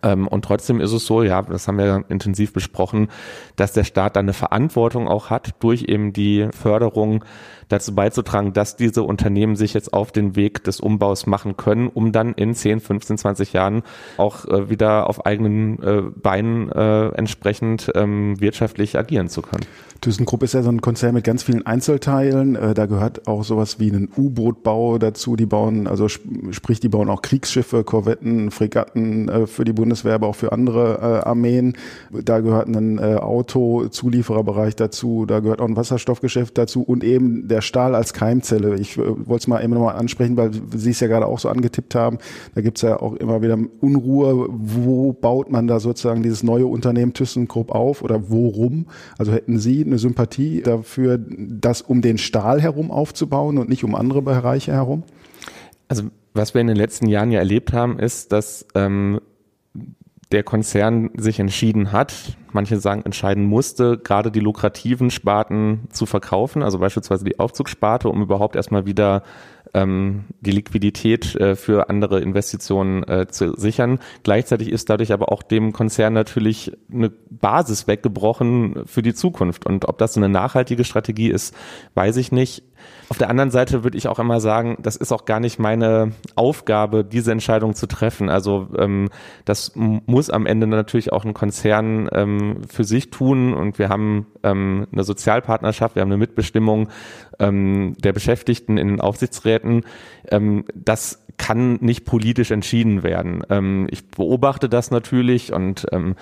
Ähm, und trotzdem ist es so, ja, das haben wir intensiv besprochen, dass der Staat dann eine Verantwortung auch hat, durch eben die Förderung dazu beizutragen, dass diese Unternehmen sich jetzt auf den Weg des Umbaus machen können, um dann in 10, 15, 20 Jahren auch äh, wieder auf eigenen äh, Beinen äh, entsprechend ähm, wirtschaftlich agieren zu können. ThyssenKrupp ist ja so ein Konzern mit ganz vielen Einzelteilen. Äh, da gehört auch sowas wie ein U-Boot-Bau dazu. Die bauen, also sprich, die bauen auch Kriegsschiffe, Korvetten, Fregatten äh, für die Bundeswehr, aber auch für andere äh, Armeen. Da gehört ein äh, Autozuliefererbereich dazu, da gehört auch ein Wasserstoffgeschäft dazu und eben der Stahl als Keimzelle. Ich äh, wollte es mal eben nochmal ansprechen, weil Sie es ja gerade auch so angetippt haben. Da gibt es ja auch immer wieder Unruhe. Wo baut man da sozusagen dieses neue Unternehmen ThyssenKrupp auf oder worum? Also hätten Sie eine Sympathie dafür, das um den Stahl herum aufzubauen und nicht um andere Bereiche herum? Also was wir in den letzten Jahren ja erlebt haben, ist, dass ähm, der Konzern sich entschieden hat, manche sagen entscheiden musste, gerade die lukrativen Sparten zu verkaufen, also beispielsweise die Aufzugssparte, um überhaupt erstmal wieder ähm, die Liquidität äh, für andere Investitionen äh, zu sichern. Gleichzeitig ist dadurch aber auch dem Konzern natürlich eine Basis weggebrochen für die Zukunft. Und ob das eine nachhaltige Strategie ist, weiß ich nicht. Auf der anderen Seite würde ich auch immer sagen, das ist auch gar nicht meine Aufgabe, diese Entscheidung zu treffen. Also ähm, das muss am Ende natürlich auch ein Konzern ähm, für sich tun und wir haben ähm, eine Sozialpartnerschaft, wir haben eine Mitbestimmung ähm, der Beschäftigten in den Aufsichtsräten. Ähm, das kann nicht politisch entschieden werden. Ähm, ich beobachte das natürlich und ähm,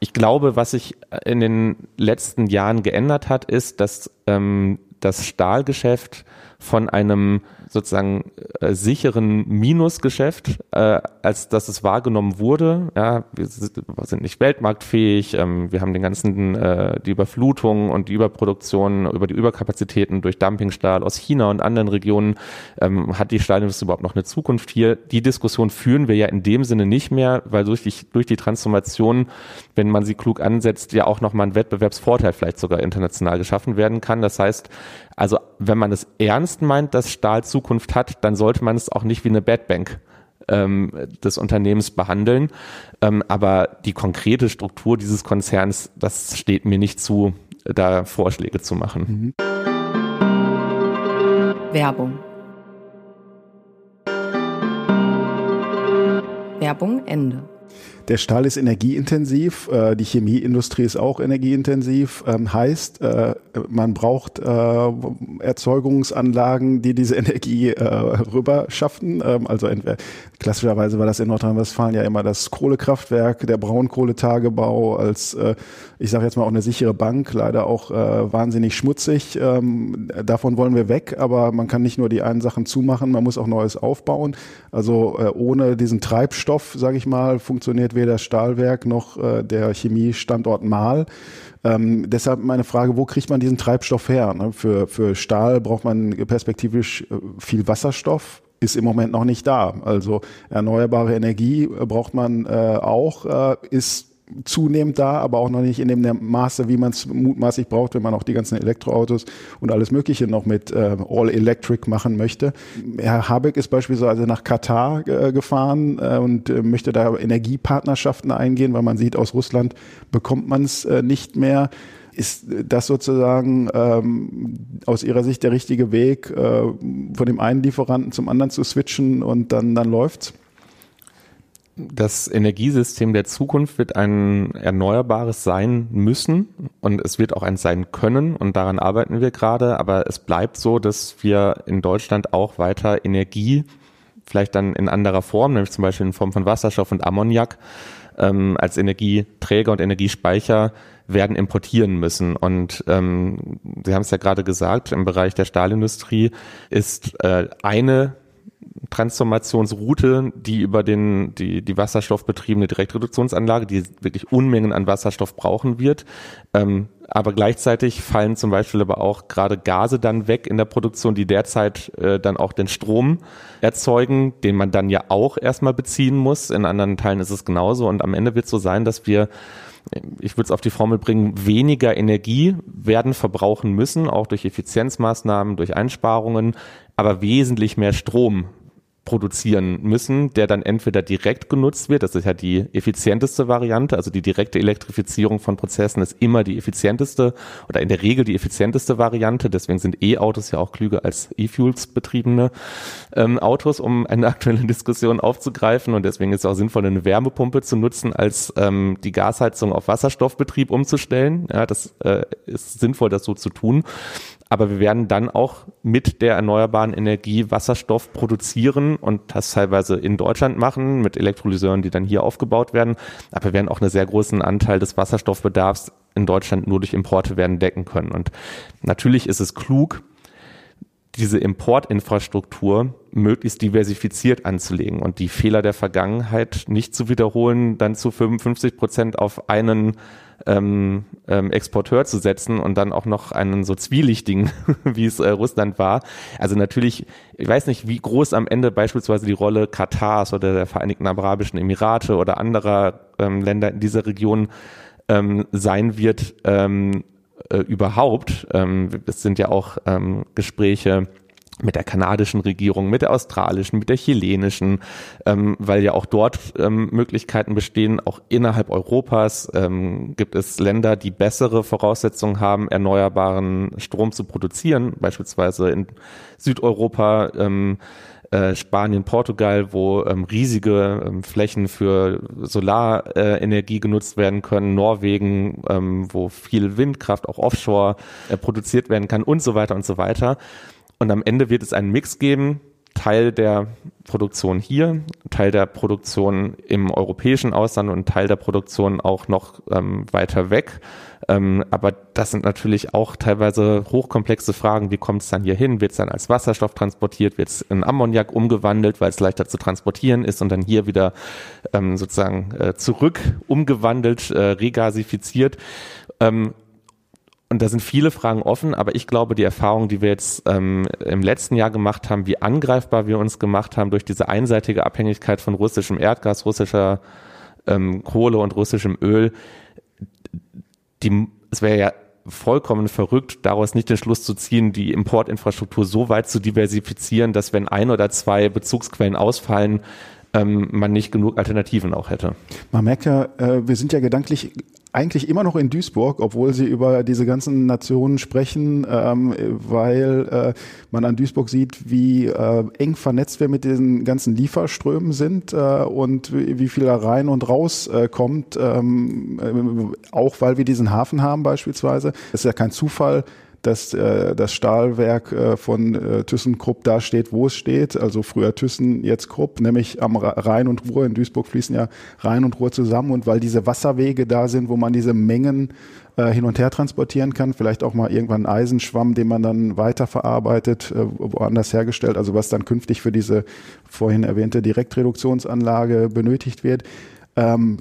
ich glaube, was sich in den letzten Jahren geändert hat, ist, dass ähm, das Stahlgeschäft von einem sozusagen äh, sicheren Minusgeschäft, äh, als dass es wahrgenommen wurde. Ja, wir sind nicht weltmarktfähig, ähm, wir haben den ganzen, äh, die Überflutung und die Überproduktion über die Überkapazitäten durch Dumpingstahl aus China und anderen Regionen. Ähm, hat die Stahlindustrie überhaupt noch eine Zukunft hier? Die Diskussion führen wir ja in dem Sinne nicht mehr, weil durch die, durch die Transformation, wenn man sie klug ansetzt, ja auch nochmal ein Wettbewerbsvorteil vielleicht sogar international geschaffen werden kann. Das heißt, also wenn man es ernst meint, dass Stahl Zukunft hat, dann sollte man es auch nicht wie eine Bad Bank ähm, des Unternehmens behandeln. Ähm, aber die konkrete Struktur dieses Konzerns, das steht mir nicht zu, da Vorschläge zu machen. Mhm. Werbung. Werbung Ende. Der Stahl ist energieintensiv, äh, die Chemieindustrie ist auch energieintensiv. Ähm, heißt, äh, man braucht äh, Erzeugungsanlagen, die diese Energie äh, rüber schaffen. Ähm, also entweder, klassischerweise war das in Nordrhein-Westfalen ja immer das Kohlekraftwerk, der Braunkohletagebau als, äh, ich sage jetzt mal auch eine sichere Bank, leider auch äh, wahnsinnig schmutzig. Ähm, davon wollen wir weg, aber man kann nicht nur die einen Sachen zumachen, man muss auch Neues aufbauen. Also äh, ohne diesen Treibstoff, sage ich mal, funktioniert weder Stahlwerk noch äh, der Chemiestandort Mahl. Ähm, deshalb meine Frage, wo kriegt man diesen Treibstoff her? Ne? Für, für Stahl braucht man perspektivisch äh, viel Wasserstoff, ist im Moment noch nicht da. Also erneuerbare Energie äh, braucht man äh, auch, äh, ist zunehmend da, aber auch noch nicht in dem Maße, wie man es mutmaßlich braucht, wenn man auch die ganzen Elektroautos und alles Mögliche noch mit äh, All Electric machen möchte. Herr Habeck ist beispielsweise nach Katar äh, gefahren äh, und äh, möchte da Energiepartnerschaften eingehen, weil man sieht, aus Russland bekommt man es äh, nicht mehr. Ist das sozusagen ähm, aus Ihrer Sicht der richtige Weg, äh, von dem einen Lieferanten zum anderen zu switchen und dann, dann läuft's? Das Energiesystem der Zukunft wird ein erneuerbares sein müssen und es wird auch eins sein können und daran arbeiten wir gerade, aber es bleibt so, dass wir in Deutschland auch weiter Energie, vielleicht dann in anderer Form, nämlich zum Beispiel in Form von Wasserstoff und Ammoniak, ähm, als Energieträger und Energiespeicher werden importieren müssen. Und ähm, Sie haben es ja gerade gesagt, im Bereich der Stahlindustrie ist äh, eine Transformationsroute, die über den, die, die wasserstoffbetriebene Direktreduktionsanlage, die wirklich Unmengen an Wasserstoff brauchen wird. Ähm, aber gleichzeitig fallen zum Beispiel aber auch gerade Gase dann weg in der Produktion, die derzeit äh, dann auch den Strom erzeugen, den man dann ja auch erstmal beziehen muss. In anderen Teilen ist es genauso. Und am Ende wird es so sein, dass wir ich würde es auf die Formel bringen, weniger Energie werden verbrauchen müssen, auch durch Effizienzmaßnahmen, durch Einsparungen, aber wesentlich mehr Strom produzieren müssen, der dann entweder direkt genutzt wird, das ist ja die effizienteste Variante, also die direkte Elektrifizierung von Prozessen ist immer die effizienteste oder in der Regel die effizienteste Variante, deswegen sind E-Autos ja auch klüger als E-Fuels betriebene ähm, Autos, um eine aktuelle Diskussion aufzugreifen und deswegen ist es auch sinnvoll, eine Wärmepumpe zu nutzen, als ähm, die Gasheizung auf Wasserstoffbetrieb umzustellen. Ja, das äh, ist sinnvoll, das so zu tun. Aber wir werden dann auch mit der erneuerbaren Energie Wasserstoff produzieren und das teilweise in Deutschland machen mit Elektrolyseuren, die dann hier aufgebaut werden. Aber wir werden auch einen sehr großen Anteil des Wasserstoffbedarfs in Deutschland nur durch Importe werden decken können. Und natürlich ist es klug, diese Importinfrastruktur möglichst diversifiziert anzulegen und die Fehler der Vergangenheit nicht zu wiederholen, dann zu 55 Prozent auf einen ähm, ähm, Exporteur zu setzen und dann auch noch einen so zwielichtigen, wie es äh, Russland war. Also natürlich, ich weiß nicht, wie groß am Ende beispielsweise die Rolle Katars oder der Vereinigten Arabischen Emirate oder anderer ähm, Länder in dieser Region ähm, sein wird ähm, äh, überhaupt. Ähm, es sind ja auch ähm, Gespräche mit der kanadischen Regierung, mit der australischen, mit der chilenischen, ähm, weil ja auch dort ähm, Möglichkeiten bestehen. Auch innerhalb Europas ähm, gibt es Länder, die bessere Voraussetzungen haben, erneuerbaren Strom zu produzieren, beispielsweise in Südeuropa. Ähm, äh, Spanien, Portugal, wo ähm, riesige ähm, Flächen für Solarenergie äh, genutzt werden können, Norwegen, ähm, wo viel Windkraft auch offshore äh, produziert werden kann und so weiter und so weiter. Und am Ende wird es einen Mix geben, Teil der Produktion hier, Teil der Produktion im europäischen Ausland und Teil der Produktion auch noch ähm, weiter weg. Ähm, aber das sind natürlich auch teilweise hochkomplexe Fragen. Wie kommt es dann hier hin? Wird es dann als Wasserstoff transportiert? Wird es in Ammoniak umgewandelt, weil es leichter zu transportieren ist und dann hier wieder ähm, sozusagen äh, zurück umgewandelt, äh, regasifiziert? Und da sind viele Fragen offen, aber ich glaube, die Erfahrung, die wir jetzt ähm, im letzten Jahr gemacht haben, wie angreifbar wir uns gemacht haben durch diese einseitige Abhängigkeit von russischem Erdgas, russischer ähm, Kohle und russischem Öl, die, es wäre ja vollkommen verrückt, daraus nicht den Schluss zu ziehen, die Importinfrastruktur so weit zu diversifizieren, dass wenn ein oder zwei Bezugsquellen ausfallen, ähm, man nicht genug Alternativen auch hätte. Man merkt ja, äh, wir sind ja gedanklich eigentlich immer noch in Duisburg, obwohl sie über diese ganzen Nationen sprechen, ähm, weil äh, man an Duisburg sieht, wie äh, eng vernetzt wir mit diesen ganzen Lieferströmen sind äh, und wie, wie viel da rein und raus äh, kommt, ähm, äh, auch weil wir diesen Hafen haben beispielsweise. Es ist ja kein Zufall, dass äh, das Stahlwerk äh, von äh, ThyssenKrupp da steht, wo es steht. Also früher Thyssen, jetzt Krupp, nämlich am Rhein und Ruhr. In Duisburg fließen ja Rhein und Ruhr zusammen. Und weil diese Wasserwege da sind, wo man diese Mengen äh, hin und her transportieren kann, vielleicht auch mal irgendwann Eisenschwamm, den man dann weiterverarbeitet, äh, woanders hergestellt, also was dann künftig für diese vorhin erwähnte Direktreduktionsanlage benötigt wird. Ähm,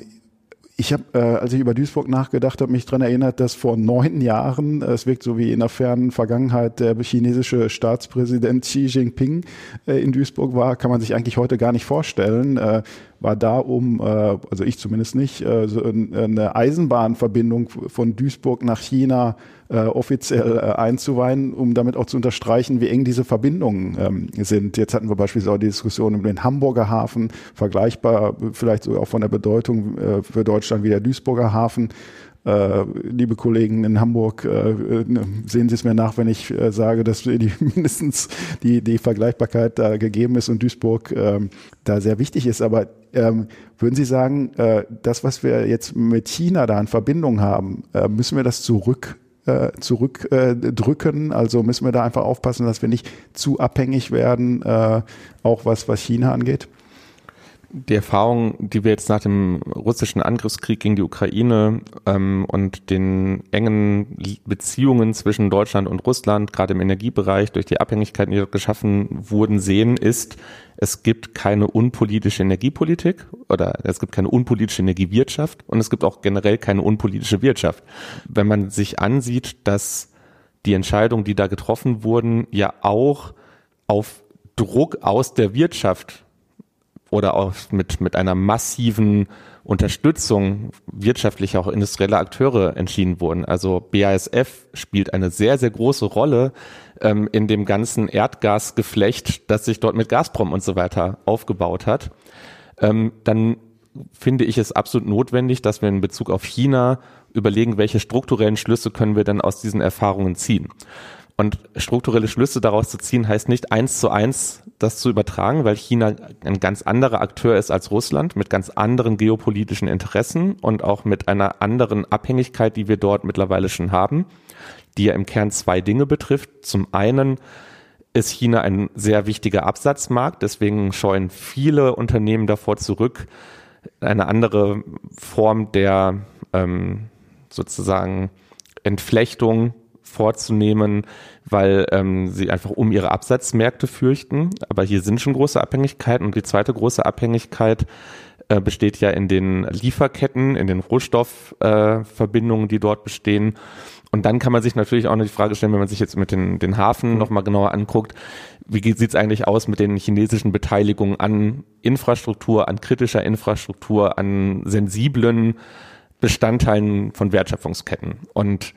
ich habe, äh, als ich über Duisburg nachgedacht habe, mich daran erinnert, dass vor neun Jahren, äh, es wirkt so wie in der fernen Vergangenheit, der chinesische Staatspräsident Xi Jinping äh, in Duisburg war, kann man sich eigentlich heute gar nicht vorstellen. Äh, war da, um, äh, also ich zumindest nicht, äh, so eine Eisenbahnverbindung von Duisburg nach China äh, offiziell äh, einzuweihen, um damit auch zu unterstreichen, wie eng diese Verbindungen ähm, sind. Jetzt hatten wir beispielsweise auch die Diskussion über den Hamburger Hafen, vergleichbar vielleicht sogar auch von der Bedeutung äh, für Deutschland wie der Duisburger Hafen. Äh, liebe Kollegen in Hamburg, äh, sehen Sie es mir nach, wenn ich äh, sage, dass die mindestens die, die Vergleichbarkeit da gegeben ist und Duisburg ähm, da sehr wichtig ist. Aber ähm, würden Sie sagen, äh, das, was wir jetzt mit China da in Verbindung haben, äh, müssen wir das zurück äh, zurückdrücken. Äh, also müssen wir da einfach aufpassen, dass wir nicht zu abhängig werden, äh, auch was, was China angeht? die Erfahrung, die wir jetzt nach dem russischen Angriffskrieg gegen die Ukraine ähm, und den engen Beziehungen zwischen Deutschland und Russland, gerade im Energiebereich, durch die Abhängigkeiten, die dort geschaffen wurden, sehen, ist, es gibt keine unpolitische Energiepolitik oder es gibt keine unpolitische Energiewirtschaft und es gibt auch generell keine unpolitische Wirtschaft. Wenn man sich ansieht, dass die Entscheidungen, die da getroffen wurden, ja auch auf Druck aus der Wirtschaft oder auch mit, mit einer massiven Unterstützung wirtschaftlicher, auch industrieller Akteure entschieden wurden. Also BASF spielt eine sehr, sehr große Rolle ähm, in dem ganzen Erdgasgeflecht, das sich dort mit Gazprom und so weiter aufgebaut hat. Ähm, dann finde ich es absolut notwendig, dass wir in Bezug auf China überlegen, welche strukturellen Schlüsse können wir denn aus diesen Erfahrungen ziehen. Und strukturelle Schlüsse daraus zu ziehen, heißt nicht eins zu eins das zu übertragen, weil China ein ganz anderer Akteur ist als Russland mit ganz anderen geopolitischen Interessen und auch mit einer anderen Abhängigkeit, die wir dort mittlerweile schon haben, die ja im Kern zwei Dinge betrifft. Zum einen ist China ein sehr wichtiger Absatzmarkt, deswegen scheuen viele Unternehmen davor zurück, eine andere Form der ähm, sozusagen Entflechtung vorzunehmen, weil ähm, sie einfach um ihre Absatzmärkte fürchten. Aber hier sind schon große Abhängigkeiten. Und die zweite große Abhängigkeit äh, besteht ja in den Lieferketten, in den Rohstoffverbindungen, äh, die dort bestehen. Und dann kann man sich natürlich auch noch die Frage stellen, wenn man sich jetzt mit den, den Hafen nochmal genauer anguckt, wie sieht es eigentlich aus mit den chinesischen Beteiligungen an Infrastruktur, an kritischer Infrastruktur, an sensiblen Bestandteilen von Wertschöpfungsketten? Und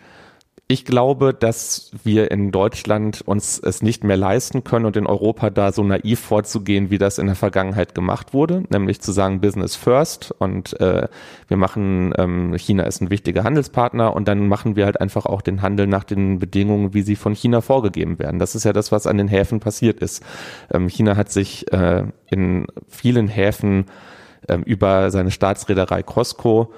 ich glaube, dass wir in Deutschland uns es nicht mehr leisten können und in Europa da so naiv vorzugehen, wie das in der Vergangenheit gemacht wurde, nämlich zu sagen Business First und äh, wir machen, ähm, China ist ein wichtiger Handelspartner und dann machen wir halt einfach auch den Handel nach den Bedingungen, wie sie von China vorgegeben werden. Das ist ja das, was an den Häfen passiert ist. Ähm, China hat sich äh, in vielen Häfen ähm, über seine Staatsreederei Costco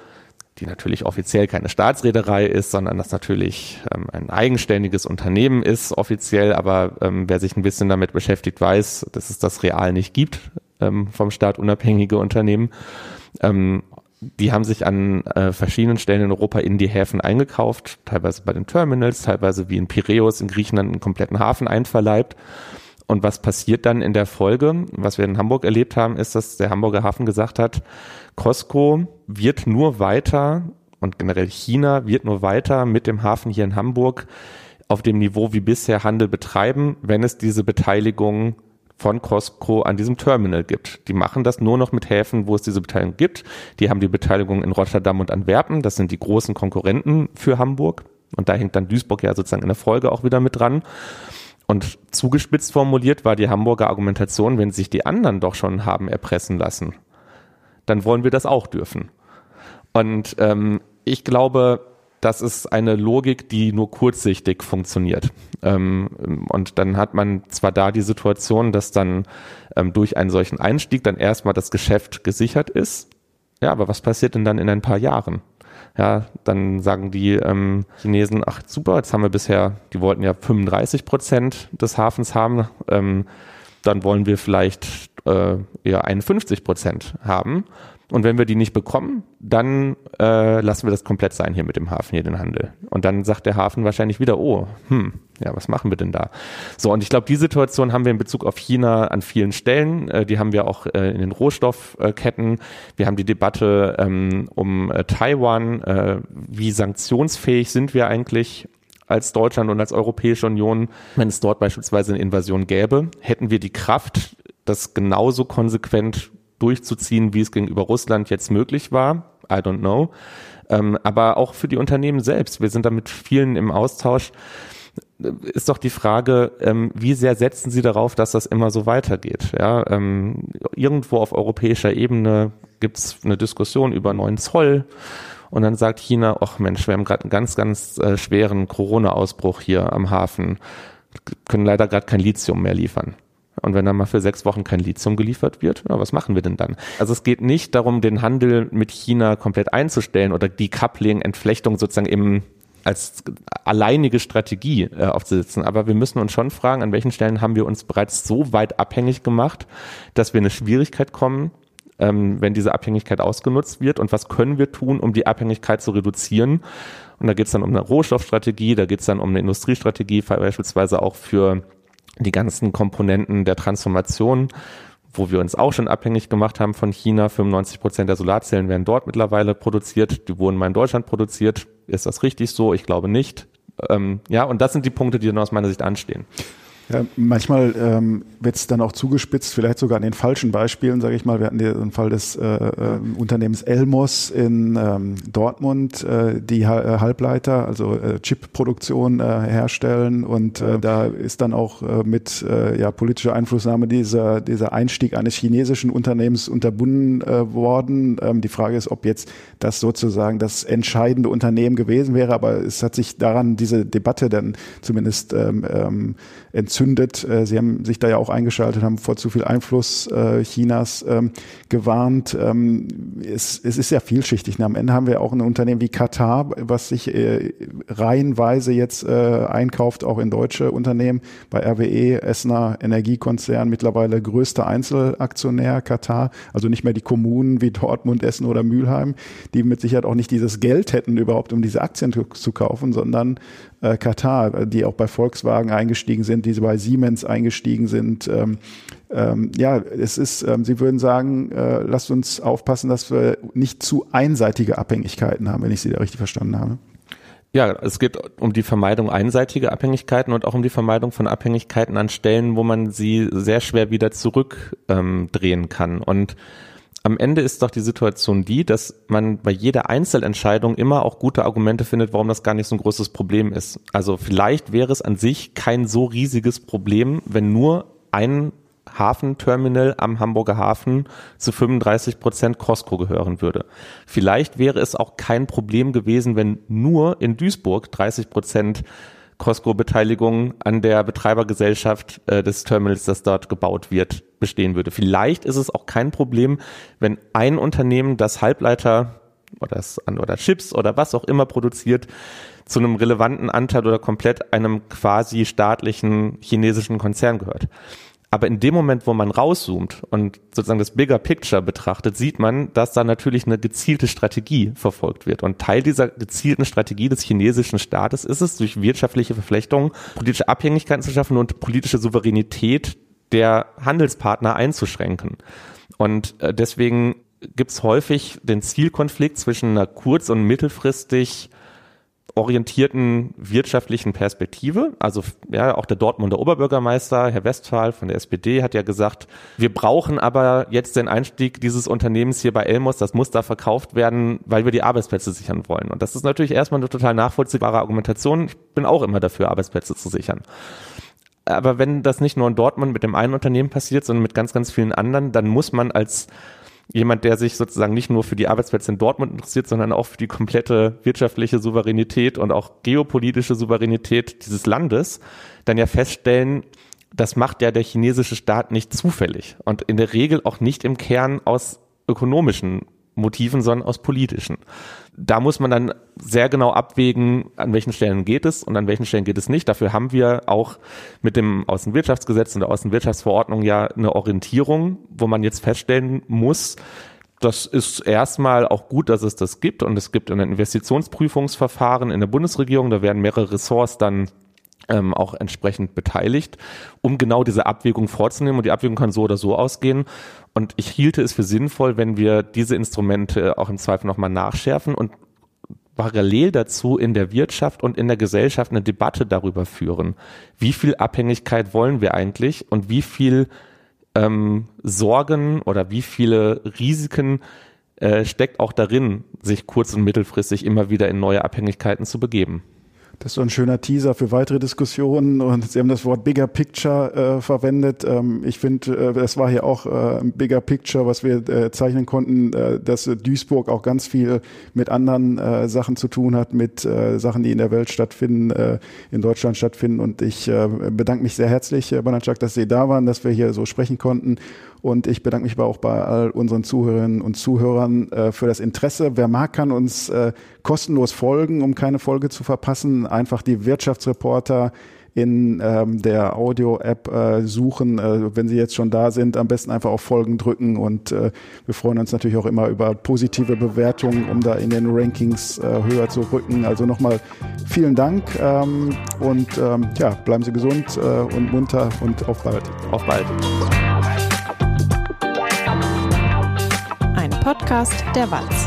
die natürlich offiziell keine Staatsreederei ist, sondern das natürlich ähm, ein eigenständiges Unternehmen ist, offiziell, aber ähm, wer sich ein bisschen damit beschäftigt, weiß, dass es das real nicht gibt, ähm, vom Staat unabhängige Unternehmen. Ähm, die haben sich an äh, verschiedenen Stellen in Europa in die Häfen eingekauft, teilweise bei den Terminals, teilweise wie in Piräus in Griechenland einen kompletten Hafen einverleibt. Und was passiert dann in der Folge? Was wir in Hamburg erlebt haben, ist, dass der Hamburger Hafen gesagt hat, Costco wird nur weiter und generell China wird nur weiter mit dem Hafen hier in Hamburg auf dem Niveau wie bisher Handel betreiben, wenn es diese Beteiligung von Costco an diesem Terminal gibt. Die machen das nur noch mit Häfen, wo es diese Beteiligung gibt. Die haben die Beteiligung in Rotterdam und Antwerpen. Das sind die großen Konkurrenten für Hamburg. Und da hängt dann Duisburg ja sozusagen in der Folge auch wieder mit dran. Und zugespitzt formuliert war die Hamburger Argumentation, wenn sich die anderen doch schon haben erpressen lassen, dann wollen wir das auch dürfen. Und ähm, ich glaube, das ist eine Logik, die nur kurzsichtig funktioniert. Ähm, und dann hat man zwar da die Situation, dass dann ähm, durch einen solchen Einstieg dann erstmal das Geschäft gesichert ist. Ja, aber was passiert denn dann in ein paar Jahren? Ja, dann sagen die ähm, Chinesen, ach super, jetzt haben wir bisher, die wollten ja 35 Prozent des Hafens haben, ähm, dann wollen wir vielleicht äh, eher 51 Prozent haben. Und wenn wir die nicht bekommen, dann äh, lassen wir das komplett sein hier mit dem Hafen, hier den Handel. Und dann sagt der Hafen wahrscheinlich wieder, oh, hm, ja, was machen wir denn da? So, und ich glaube, die Situation haben wir in Bezug auf China an vielen Stellen. Äh, die haben wir auch äh, in den Rohstoffketten. Wir haben die Debatte ähm, um äh, Taiwan. Äh, wie sanktionsfähig sind wir eigentlich? als Deutschland und als Europäische Union, wenn es dort beispielsweise eine Invasion gäbe, hätten wir die Kraft, das genauso konsequent durchzuziehen, wie es gegenüber Russland jetzt möglich war. I don't know. Ähm, aber auch für die Unternehmen selbst. Wir sind da mit vielen im Austausch. Ist doch die Frage, ähm, wie sehr setzen Sie darauf, dass das immer so weitergeht? Ja, ähm, irgendwo auf europäischer Ebene gibt es eine Diskussion über neuen Zoll. Und dann sagt China, ach Mensch, wir haben gerade einen ganz, ganz äh, schweren Corona-Ausbruch hier am Hafen, können leider gerade kein Lithium mehr liefern. Und wenn dann mal für sechs Wochen kein Lithium geliefert wird, ja, was machen wir denn dann? Also es geht nicht darum, den Handel mit China komplett einzustellen oder die Coupling, Entflechtung sozusagen im als alleinige Strategie äh, aufzusetzen. Aber wir müssen uns schon fragen, an welchen Stellen haben wir uns bereits so weit abhängig gemacht, dass wir in eine Schwierigkeit kommen, ähm, wenn diese Abhängigkeit ausgenutzt wird und was können wir tun, um die Abhängigkeit zu reduzieren. Und da geht es dann um eine Rohstoffstrategie, da geht es dann um eine Industriestrategie, beispielsweise auch für die ganzen Komponenten der Transformation, wo wir uns auch schon abhängig gemacht haben von China. 95 Prozent der Solarzellen werden dort mittlerweile produziert. Die wurden mal in Deutschland produziert. Ist das richtig so? Ich glaube nicht. Ähm, ja, und das sind die Punkte, die dann aus meiner Sicht anstehen. Ja, manchmal ähm, wird es dann auch zugespitzt, vielleicht sogar an den falschen Beispielen, sage ich mal. Wir hatten den Fall des äh, äh, Unternehmens Elmos in ähm, Dortmund, äh, die ha äh, Halbleiter, also äh, Chip-Produktion äh, herstellen und äh, da ist dann auch äh, mit äh, ja, politischer Einflussnahme dieser, dieser Einstieg eines chinesischen Unternehmens unterbunden äh, worden. Ähm, die Frage ist, ob jetzt das sozusagen das entscheidende Unternehmen gewesen wäre, aber es hat sich daran diese Debatte dann zumindest ähm, ähm, entzündet. Äh, Sie haben sich da ja auch eingeschaltet, haben vor zu viel Einfluss äh, Chinas ähm, gewarnt. Ähm, es, es ist ja vielschichtig. Am Ende haben wir auch ein Unternehmen wie Katar, was sich äh, reihenweise jetzt äh, einkauft, auch in deutsche Unternehmen. Bei RWE, Essener Energiekonzern, mittlerweile größter Einzelaktionär Katar. Also nicht mehr die Kommunen wie Dortmund, Essen oder Mülheim, die mit Sicherheit auch nicht dieses Geld hätten überhaupt, um diese Aktien zu, zu kaufen, sondern äh, Katar, die auch bei Volkswagen eingestiegen sind, die bei Siemens eingestiegen sind. Ähm, ähm, ja, es ist, ähm, Sie würden sagen, äh, lasst uns aufpassen, dass wir nicht zu einseitige Abhängigkeiten haben, wenn ich Sie da richtig verstanden habe. Ja, es geht um die Vermeidung einseitiger Abhängigkeiten und auch um die Vermeidung von Abhängigkeiten an Stellen, wo man sie sehr schwer wieder zurückdrehen kann. Und am Ende ist doch die Situation die, dass man bei jeder Einzelentscheidung immer auch gute Argumente findet, warum das gar nicht so ein großes Problem ist. Also vielleicht wäre es an sich kein so riesiges Problem, wenn nur ein Hafenterminal am Hamburger Hafen zu 35 Prozent Costco gehören würde. Vielleicht wäre es auch kein Problem gewesen, wenn nur in Duisburg 30 Prozent Costco-Beteiligung an der Betreibergesellschaft äh, des Terminals, das dort gebaut wird, bestehen würde. Vielleicht ist es auch kein Problem, wenn ein Unternehmen, das Halbleiter oder, das, oder Chips oder was auch immer produziert, zu einem relevanten Anteil oder komplett einem quasi staatlichen chinesischen Konzern gehört. Aber in dem Moment, wo man rauszoomt und sozusagen das Bigger Picture betrachtet, sieht man, dass da natürlich eine gezielte Strategie verfolgt wird. Und Teil dieser gezielten Strategie des chinesischen Staates ist es, durch wirtschaftliche Verflechtungen politische Abhängigkeiten zu schaffen und politische Souveränität der Handelspartner einzuschränken. Und äh, deswegen gibt es häufig den Zielkonflikt zwischen einer kurz- und mittelfristig orientierten wirtschaftlichen Perspektive. Also ja, auch der Dortmunder Oberbürgermeister, Herr Westphal von der SPD, hat ja gesagt, wir brauchen aber jetzt den Einstieg dieses Unternehmens hier bei Elmos, das muss da verkauft werden, weil wir die Arbeitsplätze sichern wollen. Und das ist natürlich erstmal eine total nachvollziehbare Argumentation. Ich bin auch immer dafür, Arbeitsplätze zu sichern. Aber wenn das nicht nur in Dortmund mit dem einen Unternehmen passiert, sondern mit ganz, ganz vielen anderen, dann muss man als jemand, der sich sozusagen nicht nur für die Arbeitsplätze in Dortmund interessiert, sondern auch für die komplette wirtschaftliche Souveränität und auch geopolitische Souveränität dieses Landes, dann ja feststellen, das macht ja der chinesische Staat nicht zufällig und in der Regel auch nicht im Kern aus ökonomischen Motiven, sondern aus politischen. Da muss man dann sehr genau abwägen, an welchen Stellen geht es und an welchen Stellen geht es nicht. Dafür haben wir auch mit dem Außenwirtschaftsgesetz und der Außenwirtschaftsverordnung ja eine Orientierung, wo man jetzt feststellen muss, das ist erstmal auch gut, dass es das gibt und es gibt ein Investitionsprüfungsverfahren in der Bundesregierung, da werden mehrere Ressorts dann ähm, auch entsprechend beteiligt, um genau diese Abwägung vorzunehmen. Und die Abwägung kann so oder so ausgehen. Und ich hielte es für sinnvoll, wenn wir diese Instrumente auch im Zweifel nochmal nachschärfen und parallel dazu in der Wirtschaft und in der Gesellschaft eine Debatte darüber führen. Wie viel Abhängigkeit wollen wir eigentlich und wie viel ähm, Sorgen oder wie viele Risiken äh, steckt auch darin, sich kurz- und mittelfristig immer wieder in neue Abhängigkeiten zu begeben. Das ist so ein schöner Teaser für weitere Diskussionen und Sie haben das Wort Bigger Picture äh, verwendet. Ähm, ich finde, äh, das war hier auch äh, ein Bigger Picture, was wir äh, zeichnen konnten, äh, dass Duisburg auch ganz viel mit anderen äh, Sachen zu tun hat, mit äh, Sachen, die in der Welt stattfinden, in Deutschland stattfinden. Und ich bedanke mich sehr herzlich, Herr Banatschak, dass Sie da waren, dass wir hier so sprechen konnten. Und ich bedanke mich aber auch bei all unseren Zuhörerinnen und Zuhörern äh, für das Interesse. Wer mag, kann uns äh, kostenlos folgen, um keine Folge zu verpassen. Einfach die Wirtschaftsreporter in ähm, der Audio-App äh, suchen. Äh, wenn Sie jetzt schon da sind, am besten einfach auf Folgen drücken und äh, wir freuen uns natürlich auch immer über positive Bewertungen, um da in den Rankings äh, höher zu rücken. Also nochmal vielen Dank ähm, und ähm, ja, bleiben Sie gesund äh, und munter und auf bald. Auf bald. Podcast der Walz.